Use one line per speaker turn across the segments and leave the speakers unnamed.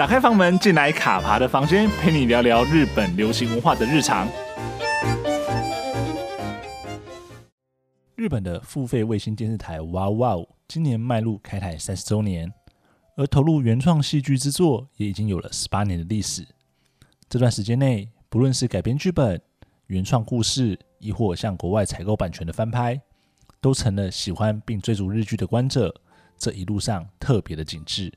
打开房门，进来卡爬的房间，陪你聊聊日本流行文化的日常。日本的付费卫星电视台哇哇今年迈入开台三十周年，而投入原创戏剧制作也已经有了十八年的历史。这段时间内，不论是改编剧本、原创故事，亦或向国外采购版权的翻拍，都成了喜欢并追逐日剧的观者这一路上特别的景致。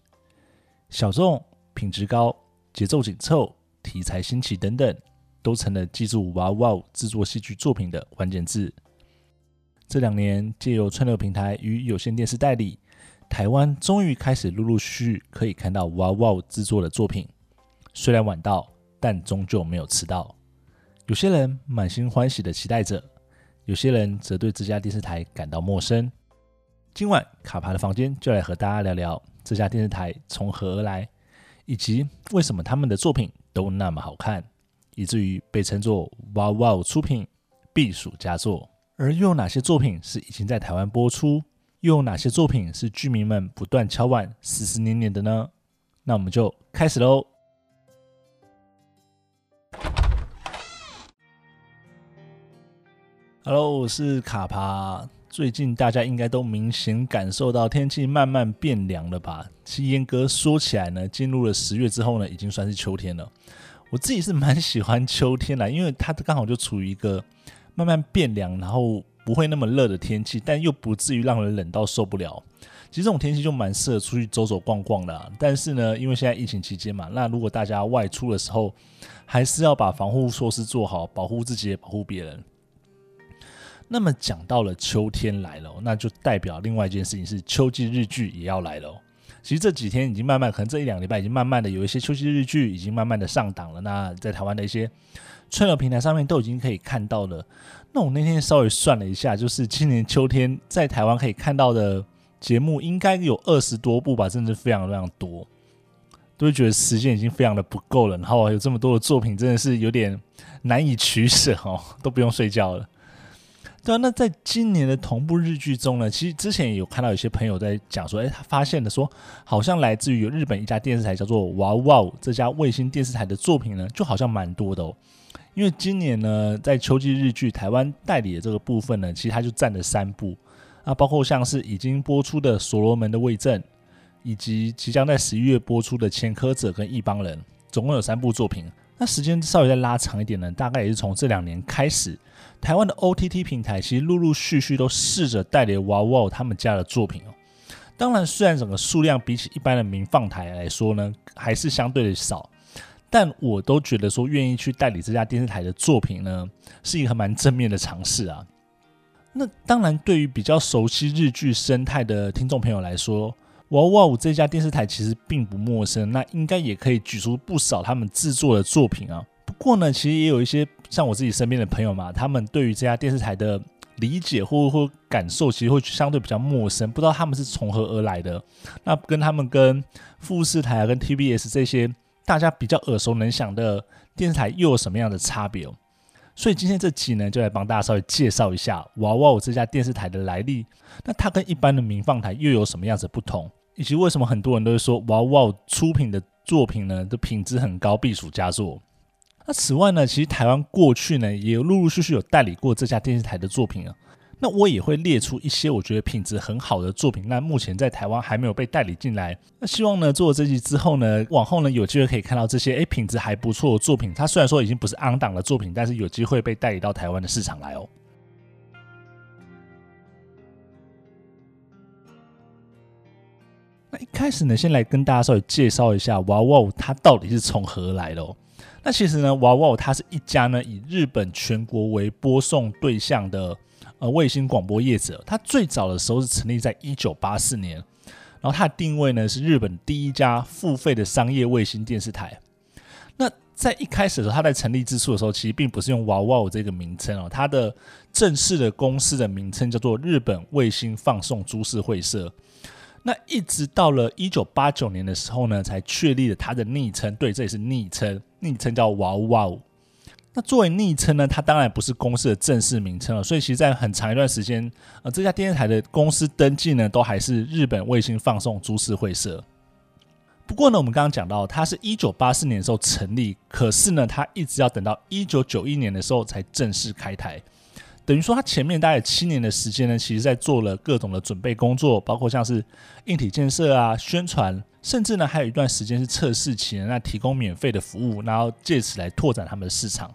小众、品质高、节奏紧凑、题材新奇等等，都成了记住 WOW WOW 制作戏剧作品的关键字。这两年，借由串流平台与有线电视代理，台湾终于开始陆陆续续可以看到 WOW WOW 制作的作品。虽然晚到，但终究没有迟到。有些人满心欢喜的期待着，有些人则对这家电视台感到陌生。今晚卡爬的房间就来和大家聊聊这家电视台从何而来，以及为什么他们的作品都那么好看，以至于被称作哇哇出品必属佳作。而又有哪些作品是已经在台湾播出？又有哪些作品是剧迷们不断敲碗、思思念念的呢？那我们就开始喽。Hello，我是卡帕。最近大家应该都明显感受到天气慢慢变凉了吧？其实严格说起来呢，进入了十月之后呢，已经算是秋天了。我自己是蛮喜欢秋天的，因为它刚好就处于一个慢慢变凉，然后不会那么热的天气，但又不至于让人冷到受不了。其实这种天气就蛮适合出去走走逛逛的啊。但是呢，因为现在疫情期间嘛，那如果大家外出的时候，还是要把防护措施做好，保护自己也保护别人。那么讲到了秋天来了，那就代表另外一件事情是秋季日剧也要来了。其实这几天已经慢慢，可能这一两礼拜已经慢慢的有一些秋季日剧已经慢慢的上档了。那在台湾的一些串流平台上面都已经可以看到了。那我那天稍微算了一下，就是今年秋天在台湾可以看到的节目应该有二十多部吧，真的是非常非常多。都会觉得时间已经非常的不够了，然后有这么多的作品，真的是有点难以取舍哦，都不用睡觉了。对啊，那在今年的同步日剧中呢，其实之前有看到有些朋友在讲说，诶，他发现的说，好像来自于有日本一家电视台叫做哇哇这家卫星电视台的作品呢，就好像蛮多的哦。因为今年呢，在秋季日剧台湾代理的这个部分呢，其实它就占了三部，啊，包括像是已经播出的《所罗门的卫政》，以及即将在十一月播出的《前科者》跟《一帮人》，总共有三部作品。那时间稍微再拉长一点呢，大概也是从这两年开始。台湾的 OTT 平台其实陆陆续续都试着代理 WOW WOW 他们家的作品哦。当然，虽然整个数量比起一般的民放台来说呢，还是相对的少，但我都觉得说愿意去代理这家电视台的作品呢，是一个蛮正面的尝试啊。那当然，对于比较熟悉日剧生态的听众朋友来说，WOW WOW 这家电视台其实并不陌生，那应该也可以举出不少他们制作的作品啊。不过呢，其实也有一些。像我自己身边的朋友嘛，他们对于这家电视台的理解或或感受，其实会相对比较陌生，不知道他们是从何而来的。那跟他们跟富士台啊、跟 TBS 这些大家比较耳熟能详的电视台又有什么样的差别？所以今天这期呢，就来帮大家稍微介绍一下娃娃这家电视台的来历。那它跟一般的民放台又有什么样子不同？以及为什么很多人都会说娃娃出品的作品呢，的品质很高，必属佳作？那此外呢，其实台湾过去呢也陆陆续续有代理过这家电视台的作品啊。那我也会列出一些我觉得品质很好的作品，那目前在台湾还没有被代理进来。那希望呢做了这集之后呢，往后呢有机会可以看到这些诶品质还不错的作品。它虽然说已经不是昂档的作品，但是有机会被代理到台湾的市场来哦。那一开始呢，先来跟大家稍微介绍一下娃娃它到底是从何来的哦。那其实呢娃娃它是一家呢以日本全国为播送对象的呃卫星广播业者。它最早的时候是成立在一九八四年，然后它的定位呢是日本第一家付费的商业卫星电视台。那在一开始的时候，它在成立之初的时候，其实并不是用娃娃这个名称哦，它的正式的公司的名称叫做日本卫星放送株式会社。那一直到了一九八九年的时候呢，才确立了它的昵称。对，这也是昵称，昵称叫哇呜哇呜。那作为昵称呢，它当然不是公司的正式名称了。所以，其实在很长一段时间，呃，这家电视台的公司登记呢，都还是日本卫星放送株式会社。不过呢，我们刚刚讲到，它是一九八四年的时候成立，可是呢，它一直要等到一九九一年的时候才正式开台，等于说它前面大概七年的时间呢，其实在做了各种的准备工作，包括像是硬体建设啊、宣传，甚至呢还有一段时间是测试期，那提供免费的服务，然后借此来拓展他们的市场。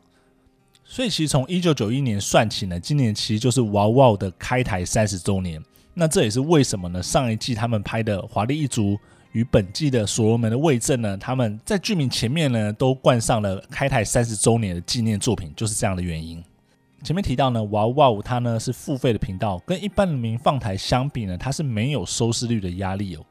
所以其实从一九九一年算起呢，今年其实就是 WOW 的开台三十周年。那这也是为什么呢？上一季他们拍的《华丽一族》。与本季的所罗门的卫政呢，他们在剧名前面呢都冠上了开台三十周年的纪念作品，就是这样的原因。前面提到呢，哇哇它呢是付费的频道，跟一般的民放台相比呢，它是没有收视率的压力哦。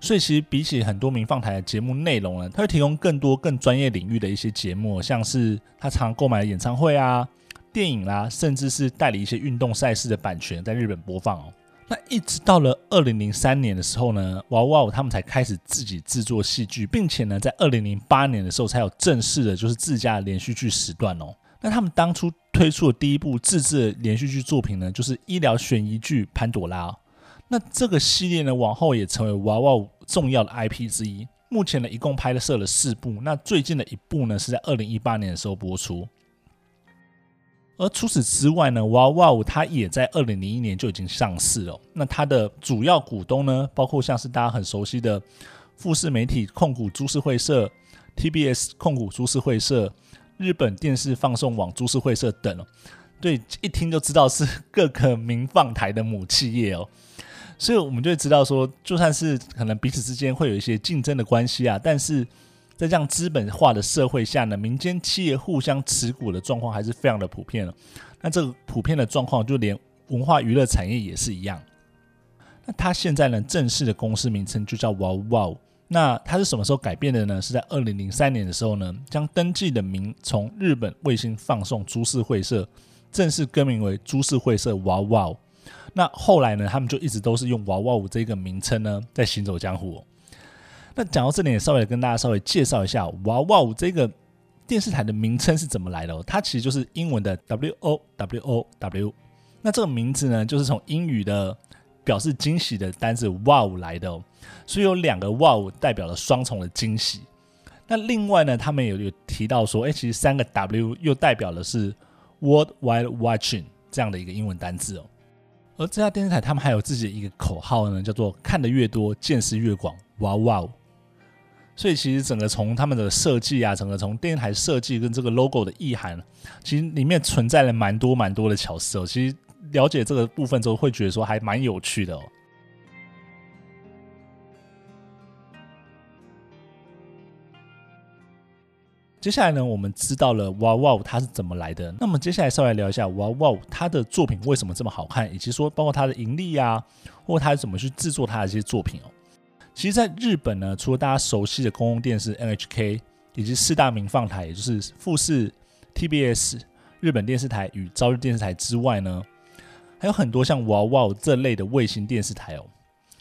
所以其实比起很多民放台的节目内容呢，它会提供更多更专业领域的一些节目，像是他常购买的演唱会啊、电影啦、甚至是代理一些运动赛事的版权在日本播放哦。那一直到了二零零三年的时候呢，哇哇他们才开始自己制作戏剧，并且呢，在二零零八年的时候才有正式的，就是自家的连续剧时段哦。那他们当初推出的第一部自制的连续剧作品呢，就是医疗悬疑剧《潘朵拉》。那这个系列呢，往后也成为哇哇重要的 IP 之一。目前呢，一共拍摄了四部，那最近的一部呢，是在二零一八年的时候播出。而除此之外呢，哇哇它也在二零零一年就已经上市了。那它的主要股东呢，包括像是大家很熟悉的富士媒体控股株式会社、TBS 控股株式会社、日本电视放送网株式会社等哦。对，一听就知道是各个民放台的母企业哦。所以我们就会知道说，就算是可能彼此之间会有一些竞争的关系啊，但是。在这样资本化的社会下呢，民间企业互相持股的状况还是非常的普遍了。那这个普遍的状况，就连文化娱乐产业也是一样。那它现在呢，正式的公司名称就叫哇哇。那它是什么时候改变的呢？是在二零零三年的时候呢，将登记的名从日本卫星放送株式会社正式更名为株式会社哇哇。那后来呢，他们就一直都是用哇哇这个名称呢，在行走江湖。那讲到这里，稍微跟大家稍微介绍一下哇哇这个电视台的名称是怎么来的哦。它其实就是英文的 W O W O W。那这个名字呢，就是从英语的表示惊喜的单字 Wow 来的哦。所以有两个 Wow 代表了双重的惊喜。那另外呢，他们有有提到说，哎，其实三个 W 又代表的是 World Wide Watching 这样的一个英文单字哦。而这家电视台他们还有自己的一个口号呢，叫做看得越多，见识越广。哇哇哦！所以其实整个从他们的设计啊，整个从电视台设计跟这个 logo 的意涵，其实里面存在了蛮多蛮多的巧思哦。其实了解这个部分之后，会觉得说还蛮有趣的哦。接下来呢，我们知道了哇哇它是怎么来的。那么接下来稍微聊一下哇哇它的作品为什么这么好看，以及说包括它的盈利啊，或它怎么去制作它的这些作品哦。其实，在日本呢，除了大家熟悉的公共电视 NHK 以及四大名放台，也就是富士、TBS、日本电视台与朝日电视台之外呢，还有很多像哇哇这类的卫星电视台哦。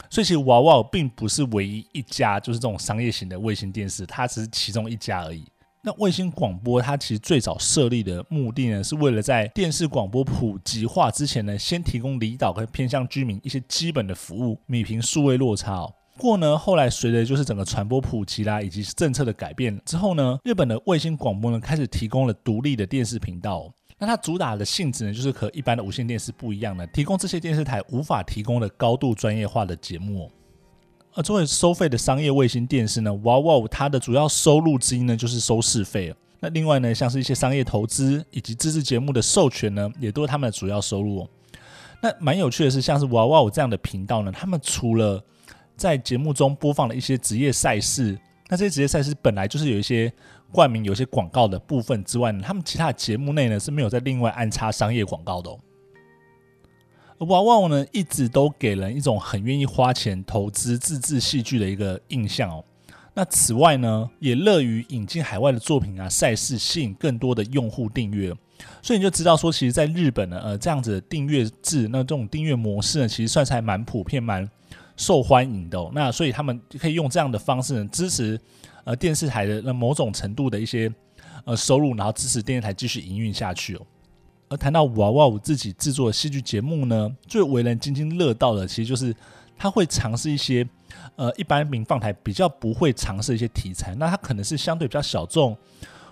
所以，其实哇哇并不是唯一一家，就是这种商业型的卫星电视，它只是其中一家而已。那卫星广播它其实最早设立的目的呢，是为了在电视广播普及化之前呢，先提供离岛跟偏向居民一些基本的服务，米平数位落差哦。不过呢，后来随着就是整个传播普及啦，以及政策的改变之后呢，日本的卫星广播呢开始提供了独立的电视频道。那它主打的性质呢，就是和一般的无线电视不一样的，提供这些电视台无法提供的高度专业化的节目。而作为收费的商业卫星电视呢，哇哇它的主要收入之一呢就是收视费。那另外呢，像是一些商业投资以及自制节目的授权呢，也都是他们的主要收入。那蛮有趣的是，像是哇哇这样的频道呢，他们除了在节目中播放了一些职业赛事，那这些职业赛事本来就是有一些冠名、有些广告的部分之外呢，他们其他的节目内呢是没有再另外安插商业广告的哦。而哇哇呢一直都给人一种很愿意花钱投资自制戏剧的一个印象哦。那此外呢，也乐于引进海外的作品啊、赛事，吸引更多的用户订阅。所以你就知道说，其实在日本呢，呃，这样子的订阅制，那这种订阅模式呢，其实算是还蛮普遍、蛮。受欢迎的哦，那所以他们可以用这样的方式呢，支持呃电视台的那某种程度的一些呃收入，然后支持电视台继续营运下去哦。而谈到哇哇自己制作戏剧节目呢，最为人津津乐道的，其实就是他会尝试一些呃一般民放台比较不会尝试一些题材，那它可能是相对比较小众，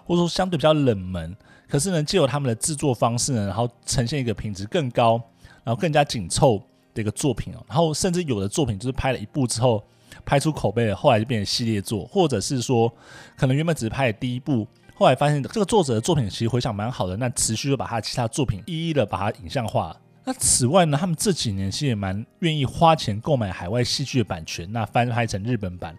或者说相对比较冷门。可是呢，借由他们的制作方式呢，然后呈现一个品质更高，然后更加紧凑的一个作品哦。然后甚至有的作品就是拍了一部之后，拍出口碑了，后来就变成系列作，或者是说可能原本只是拍了第一部。后来发现这个作者的作品其实回响蛮好的，那持续就把他其他作品一一的把它影像化。那此外呢，他们这几年其实也蛮愿意花钱购买海外戏剧的版权，那翻拍成日本版。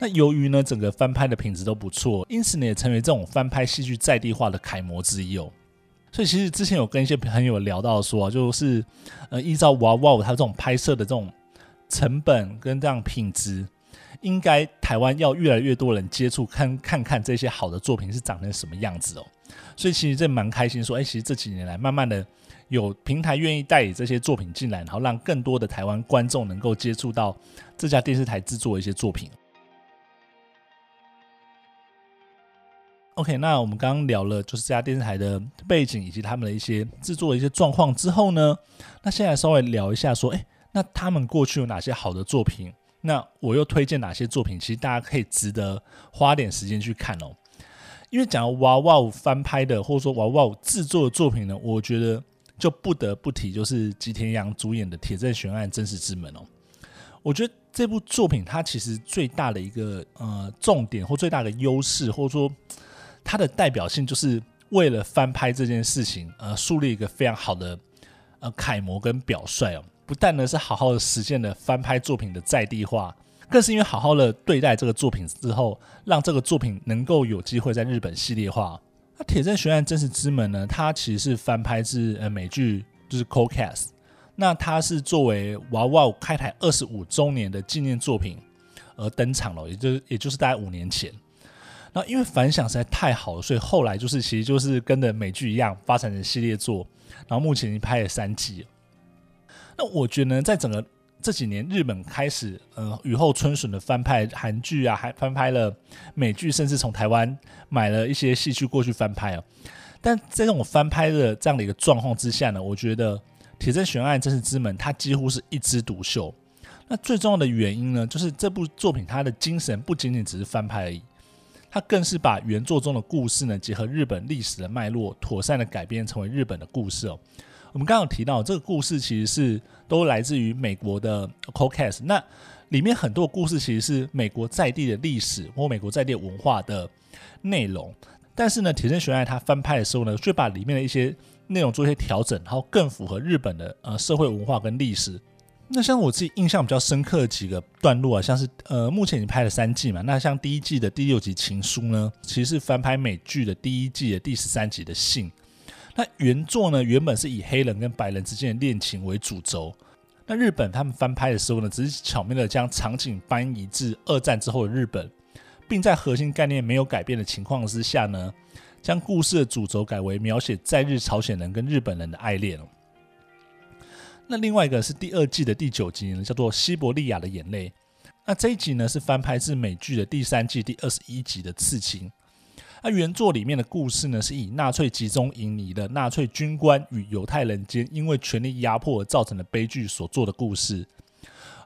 那由于呢整个翻拍的品质都不错，因此呢也成为这种翻拍戏剧在地化的楷模之一哦。所以其实之前有跟一些朋友聊到说啊，就是呃依照哇哇它这种拍摄的这种成本跟这样品质。应该台湾要越来越多人接触，看看看这些好的作品是长成什么样子哦。所以其实这蛮开心，说哎，其实这几年来，慢慢的有平台愿意代理这些作品进来，然后让更多的台湾观众能够接触到这家电视台制作的一些作品。OK，那我们刚刚聊了就是这家电视台的背景以及他们的一些制作的一些状况之后呢，那现在稍微聊一下说，哎，那他们过去有哪些好的作品？那我又推荐哪些作品？其实大家可以值得花点时间去看哦。因为讲到哇哇翻拍的，或者说娃娃制作的作品呢，我觉得就不得不提，就是吉田羊主演的《铁证悬案：真实之门》哦。我觉得这部作品它其实最大的一个呃重点或最大的优势，或者说它的代表性，就是为了翻拍这件事情，呃，树立一个非常好的呃楷模跟表率哦。不但呢是好好的实现了翻拍作品的在地化，更是因为好好的对待这个作品之后，让这个作品能够有机会在日本系列化。那《铁证悬案：真实之门》呢，它其实是翻拍自呃美剧，就是《Cold Case》。那它是作为娃娃开台二十五周年的纪念作品而登场了，也就也就是大概五年前。那因为反响实在太好了，所以后来就是其实就是跟着美剧一样发展成系列作，然后目前已经拍了三季。那我觉得呢，在整个这几年，日本开始呃雨后春笋的翻拍韩剧啊，还翻拍了美剧，甚至从台湾买了一些戏剧过去翻拍哦。但在这种翻拍的这样的一个状况之下呢，我觉得《铁证悬案：真实之门》它几乎是一枝独秀。那最重要的原因呢，就是这部作品它的精神不仅仅只是翻拍而已，它更是把原作中的故事呢，结合日本历史的脉络，妥善的改编成为日本的故事哦。我们刚刚有提到，这个故事其实是都来自于美国的 Cold Case，那里面很多故事其实是美国在地的历史或美国在地文化的内容，但是呢，《铁证悬案》它翻拍的时候呢，却把里面的一些内容做一些调整，然后更符合日本的呃社会文化跟历史。那像我自己印象比较深刻的几个段落啊，像是呃目前已经拍了三季嘛，那像第一季的第六集《情书》呢，其实是翻拍美剧的第一季的第十三集的信。那原作呢，原本是以黑人跟白人之间的恋情为主轴。那日本他们翻拍的时候呢，只是巧妙的将场景搬移至二战之后的日本，并在核心概念没有改变的情况之下呢，将故事的主轴改为描写在日朝鲜人跟日本人的爱恋。那另外一个是第二季的第九集呢，叫做《西伯利亚的眼泪》。那这一集呢，是翻拍自美剧的第三季第二十一集的《刺青》。那原作里面的故事呢，是以纳粹集中营里的纳粹军官与犹太人间因为权力压迫而造成的悲剧所做的故事，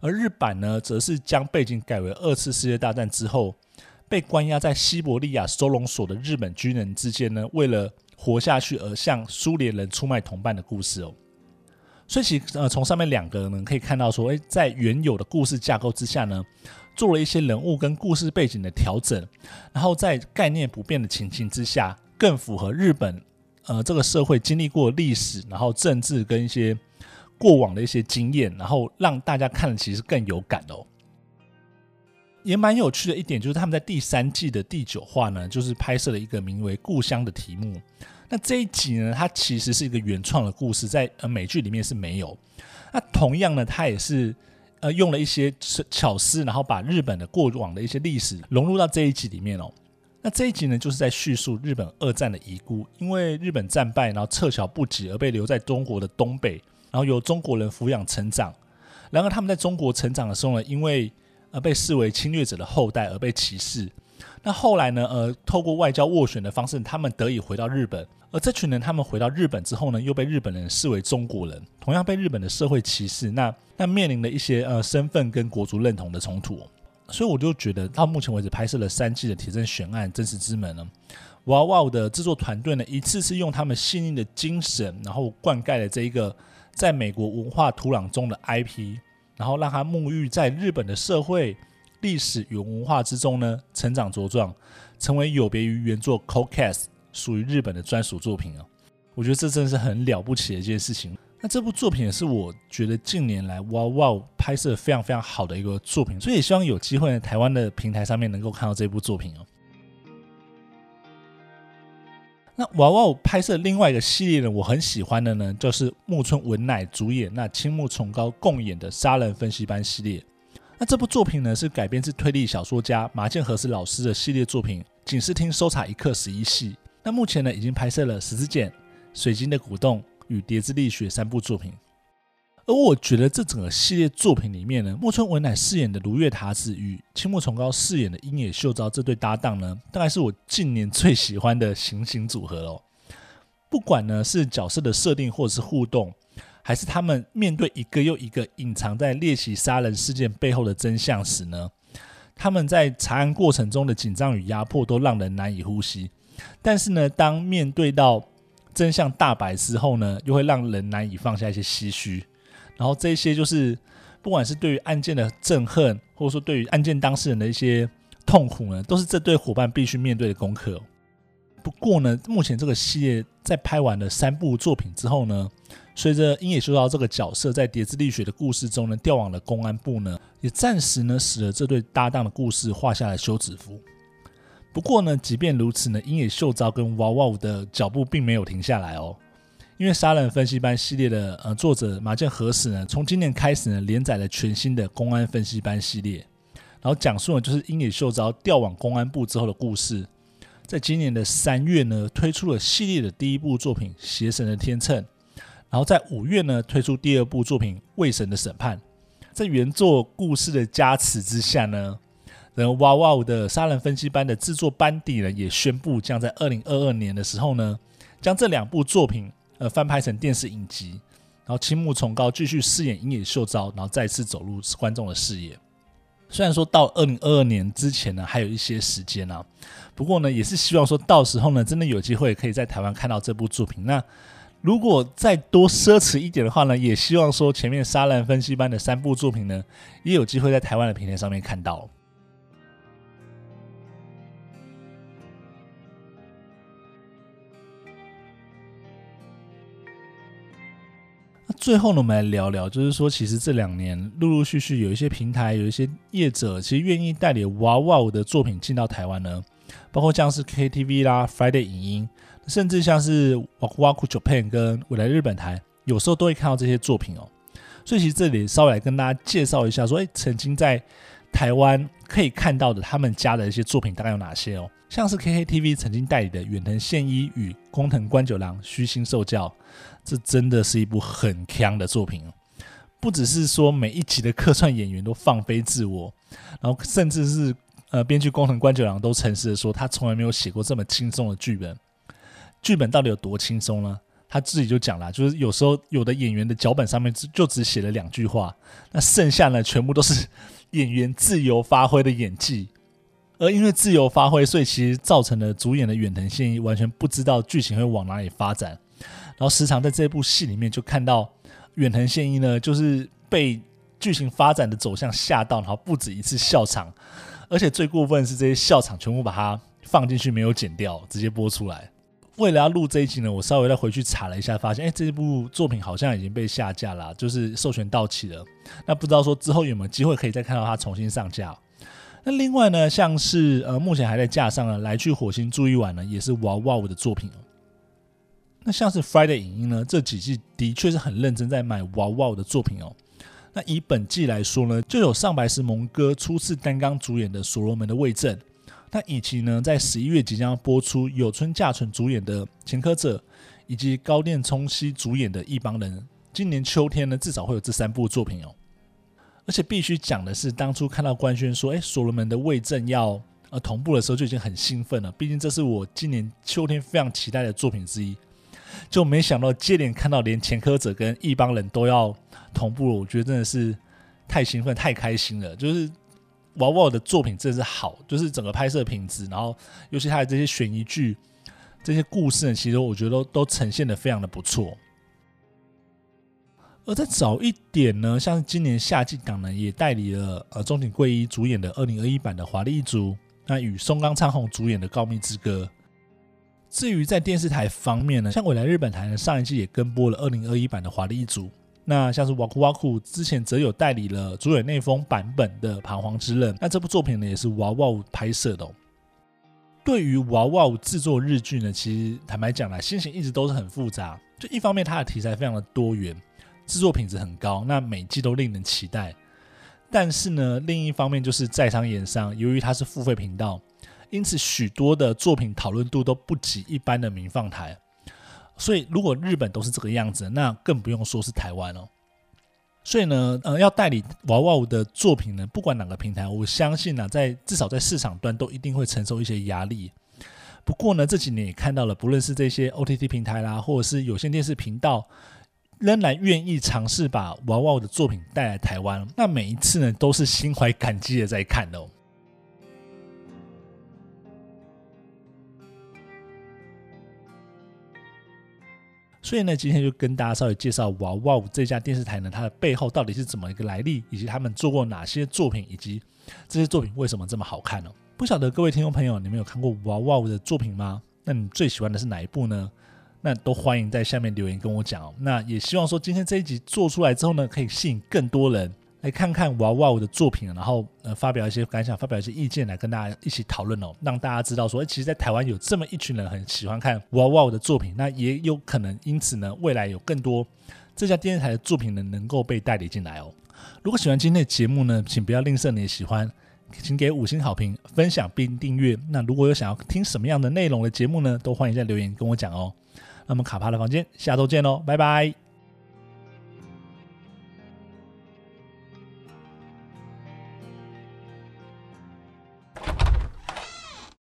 而日版呢，则是将背景改为二次世界大战之后，被关押在西伯利亚收容所的日本军人之间呢，为了活下去而向苏联人出卖同伴的故事哦。所以其实呃，从上面两个呢可以看到说，诶，在原有的故事架构之下呢。做了一些人物跟故事背景的调整，然后在概念不变的情形之下，更符合日本呃这个社会经历过历史，然后政治跟一些过往的一些经验，然后让大家看了其实更有感哦。也蛮有趣的一点就是他们在第三季的第九话呢，就是拍摄了一个名为《故乡》的题目。那这一集呢，它其实是一个原创的故事，在呃美剧里面是没有。那同样呢，它也是。呃，用了一些巧思，然后把日本的过往的一些历史融入到这一集里面哦。那这一集呢，就是在叙述日本二战的遗孤，因为日本战败，然后撤侨不及而被留在中国的东北，然后由中国人抚养成长。然而他们在中国成长的时候呢，因为呃被视为侵略者的后代而被歧视。那后来呢，呃，透过外交斡旋的方式，他们得以回到日本，而这群人他们回到日本之后呢，又被日本人视为中国人，同样被日本的社会歧视，那那面临了一些呃身份跟国族认同的冲突。所以我就觉得，到目前为止拍摄了三季的《铁证悬案：真实之门》呢，哇哇的制作团队呢，一次次用他们细腻的精神，然后灌溉了这一个在美国文化土壤中的 IP，然后让它沐浴在日本的社会历史与文化之中呢，成长茁壮，成为有别于原作《Cold Case》属于日本的专属作品啊！我觉得这真的是很了不起的一件事情。那这部作品也是我觉得近年来哇哇拍摄非常非常好的一个作品，所以也希望有机会在台湾的平台上面能够看到这部作品哦。那哇哇拍摄另外一个系列呢，我很喜欢的呢，就是木村文乃主演、那青木崇高共演的《杀人分析班》系列。那这部作品呢，是改编自推理小说家麻建和史老师的系列作品《警视厅搜查一课十一系》。那目前呢，已经拍摄了《十字剑》、《水晶的鼓动》。与叠之力学三部作品，而我觉得这整个系列作品里面呢，木村文乃饰演的如月塔子与青木崇高饰演的樱野秀昭这对搭档呢，大概是我近年最喜欢的行星组合哦。不管呢是角色的设定或者是互动，还是他们面对一个又一个隐藏在猎奇杀人事件背后的真相时呢，他们在查案过程中的紧张与压迫都让人难以呼吸。但是呢，当面对到真相大白之后呢，又会让人难以放下一些唏嘘，然后这些就是不管是对于案件的憎恨，或者说对于案件当事人的一些痛苦呢，都是这对伙伴必须面对的功课。不过呢，目前这个系列在拍完了三部作品之后呢，随着樱野修道这个角色在叠之力学的故事中呢调往了公安部呢，也暂时呢使得这对搭档的故事画下了休止符。不过呢，即便如此呢，樱野秀昭跟哇哇的脚步并没有停下来哦。因为杀人分析班系列的呃作者麻见和史呢，从今年开始呢连载了全新的公安分析班系列，然后讲述的就是樱野秀昭调往公安部之后的故事。在今年的三月呢，推出了系列的第一部作品《邪神的天秤》，然后在五月呢推出第二部作品《伪神的审判》。在原作故事的加持之下呢。然后哇哇的杀人分析班的制作班底呢，也宣布将在二零二二年的时候呢，将这两部作品呃翻拍成电视影集。然后青木崇高继续饰演樱野秀昭，然后再次走入观众的视野。虽然说到二零二二年之前呢，还有一些时间啊，不过呢，也是希望说到时候呢，真的有机会可以在台湾看到这部作品。那如果再多奢侈一点的话呢，也希望说前面杀人分析班的三部作品呢，也有机会在台湾的平台上面看到。最后呢，我们来聊聊，就是说，其实这两年陆陆续续有一些平台、有一些业者，其实愿意代理哇哇的作品进到台湾呢，包括像是 KTV 啦、Friday 影音，甚至像是 Waku Japan 跟未来日本台，有时候都会看到这些作品哦。所以，其实这里稍微来跟大家介绍一下，说，哎，曾经在台湾可以看到的他们家的一些作品大概有哪些哦？像是 KKTV 曾经代理的远藤宪一与工藤官九郎虚心受教。这真的是一部很强的作品，不只是说每一集的客串演员都放飞自我，然后甚至是呃编剧工藤官九郎都诚实的说，他从来没有写过这么轻松的剧本。剧本到底有多轻松呢？他自己就讲了，就是有时候有的演员的脚本上面就只写了两句话，那剩下呢全部都是演员自由发挥的演技。而因为自由发挥，所以其实造成了主演的远藤宪一完全不知道剧情会往哪里发展。然后时常在这部戏里面就看到远藤宪一呢，就是被剧情发展的走向吓到，然后不止一次笑场，而且最过分的是这些笑场全部把它放进去没有剪掉，直接播出来。为了要录这一集呢，我稍微再回去查了一下，发现哎，这部作品好像已经被下架了，就是授权到期了。那不知道说之后有没有机会可以再看到它重新上架？那另外呢，像是呃目前还在架上的《来去火星住一晚》呢，也是哇哇的作品。那像是 Friday 影音呢，这几季的确是很认真在买哇哇的作品哦。那以本季来说呢，就有上白石萌歌初次担纲主演的《所罗门的伪证》，那以及呢，在十一月即将播出有村架纯主演的《前科者》，以及高畑充希主演的《一帮人》。今年秋天呢，至少会有这三部作品哦。而且必须讲的是，当初看到官宣说，哎，《所罗门的伪证》要呃同步的时候就已经很兴奋了，毕竟这是我今年秋天非常期待的作品之一。就没想到接连看到连前科者跟一帮人都要同步了，我觉得真的是太兴奋、太开心了。就是娃娃的作品真的是好，就是整个拍摄品质，然后尤其他的这些悬疑剧、这些故事呢，其实我觉得都都呈现的非常的不错。而再早一点呢，像今年夏季档呢，也代理了呃中井贵一主演的二零二一版的《华丽一族》，那与松冈昌宏主演的《告密之歌》。至于在电视台方面呢，像未来日本台呢，上一季也跟播了二零二一版的《华丽一族》。那像是哇酷哇酷之前则有代理了竹野内丰版本的《彷徨之刃》。那这部作品呢，也是哇哇拍摄的哦。对于哇哇制作日剧呢，其实坦白讲来，心情一直都是很复杂。就一方面，它的题材非常的多元。制作品质很高，那每季都令人期待。但是呢，另一方面就是在商言商，由于它是付费频道，因此许多的作品讨论度都不及一般的民放台。所以，如果日本都是这个样子，那更不用说是台湾了。所以呢，呃，要代理娃娃的作品呢，不管哪个平台，我相信呢、在至少在市场端都一定会承受一些压力。不过呢，这几年也看到了，不论是这些 OTT 平台啦，或者是有线电视频道。仍然愿意尝试把娃娃的作品带来台湾，那每一次呢，都是心怀感激的在看哦。所以呢，今天就跟大家稍微介绍娃娃这家电视台呢，它的背后到底是怎么一个来历，以及他们做过哪些作品，以及这些作品为什么这么好看呢？不晓得各位听众朋友，你们有看过娃娃的作品吗？那你最喜欢的是哪一部呢？那都欢迎在下面留言跟我讲哦。那也希望说今天这一集做出来之后呢，可以吸引更多人来看看娃娃的作品，然后呃发表一些感想，发表一些意见来跟大家一起讨论哦，让大家知道说，其实，在台湾有这么一群人很喜欢看娃娃的作品，那也有可能因此呢，未来有更多这家电视台的作品呢能够被代理进来哦。如果喜欢今天的节目呢，请不要吝啬你的喜欢，请给五星好评、分享并订阅。那如果有想要听什么样的内容的节目呢，都欢迎在留言跟我讲哦。那么卡帕的房间，下周见喽，拜拜。